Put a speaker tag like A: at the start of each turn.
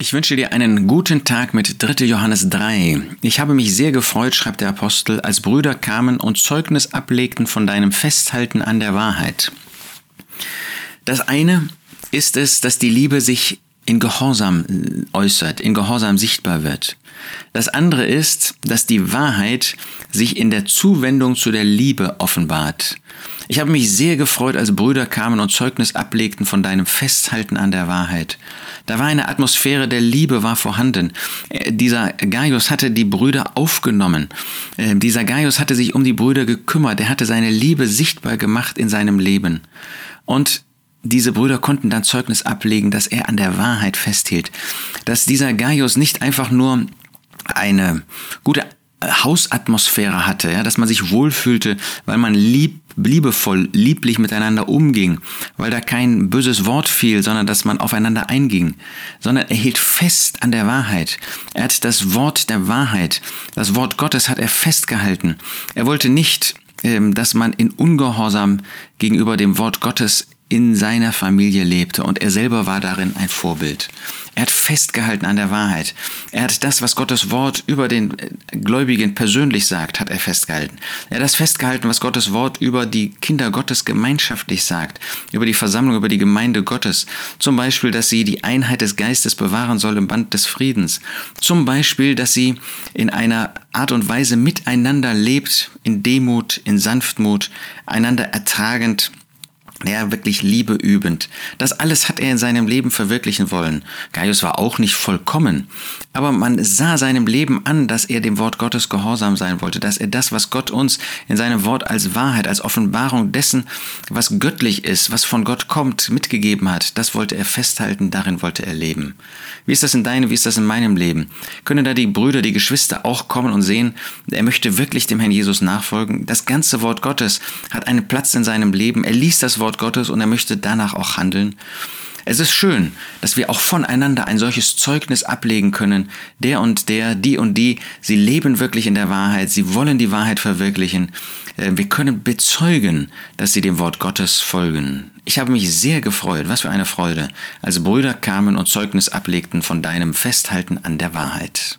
A: Ich wünsche dir einen guten Tag mit 3. Johannes 3. Ich habe mich sehr gefreut, schreibt der Apostel, als Brüder kamen und Zeugnis ablegten von deinem Festhalten an der Wahrheit. Das eine ist es, dass die Liebe sich in Gehorsam äußert, in Gehorsam sichtbar wird. Das andere ist, dass die Wahrheit sich in der Zuwendung zu der Liebe offenbart. Ich habe mich sehr gefreut, als Brüder kamen und Zeugnis ablegten von deinem Festhalten an der Wahrheit. Da war eine Atmosphäre der Liebe war vorhanden. Äh, dieser Gaius hatte die Brüder aufgenommen. Äh, dieser Gaius hatte sich um die Brüder gekümmert. Er hatte seine Liebe sichtbar gemacht in seinem Leben. Und diese Brüder konnten dann Zeugnis ablegen, dass er an der Wahrheit festhielt. Dass dieser Gaius nicht einfach nur eine gute Hausatmosphäre hatte, ja, dass man sich wohlfühlte, weil man lieb, liebevoll, lieblich miteinander umging, weil da kein böses Wort fiel, sondern dass man aufeinander einging, sondern er hielt fest an der Wahrheit. Er hat das Wort der Wahrheit, das Wort Gottes hat er festgehalten. Er wollte nicht, ähm, dass man in Ungehorsam gegenüber dem Wort Gottes in seiner Familie lebte und er selber war darin ein Vorbild. Er hat festgehalten an der Wahrheit. Er hat das, was Gottes Wort über den äh, Gläubigen persönlich sagt, hat er festgehalten. Er hat das festgehalten, was Gottes Wort über die Kinder Gottes gemeinschaftlich sagt, über die Versammlung, über die Gemeinde Gottes. Zum Beispiel, dass sie die Einheit des Geistes bewahren soll im Band des Friedens. Zum Beispiel, dass sie in einer Art und Weise miteinander lebt, in Demut, in Sanftmut, einander ertragend, ja, wirklich Liebe übend. Das alles hat er in seinem Leben verwirklichen wollen. Gaius war auch nicht vollkommen, aber man sah seinem Leben an, dass er dem Wort Gottes gehorsam sein wollte, dass er das, was Gott uns in seinem Wort als Wahrheit, als Offenbarung dessen, was göttlich ist, was von Gott kommt, mitgegeben hat, das wollte er festhalten, darin wollte er leben. Wie ist das in deinem, wie ist das in meinem Leben? Können da die Brüder, die Geschwister auch kommen und sehen, er möchte wirklich dem Herrn Jesus nachfolgen? Das ganze Wort Gottes hat einen Platz in seinem Leben. Er liest das Wort Wort Gottes und er möchte danach auch handeln. Es ist schön, dass wir auch voneinander ein solches Zeugnis ablegen können. Der und der, die und die, sie leben wirklich in der Wahrheit, sie wollen die Wahrheit verwirklichen. Äh, wir können bezeugen, dass sie dem Wort Gottes folgen. Ich habe mich sehr gefreut, was für eine Freude, als Brüder kamen und Zeugnis ablegten von deinem Festhalten an der Wahrheit.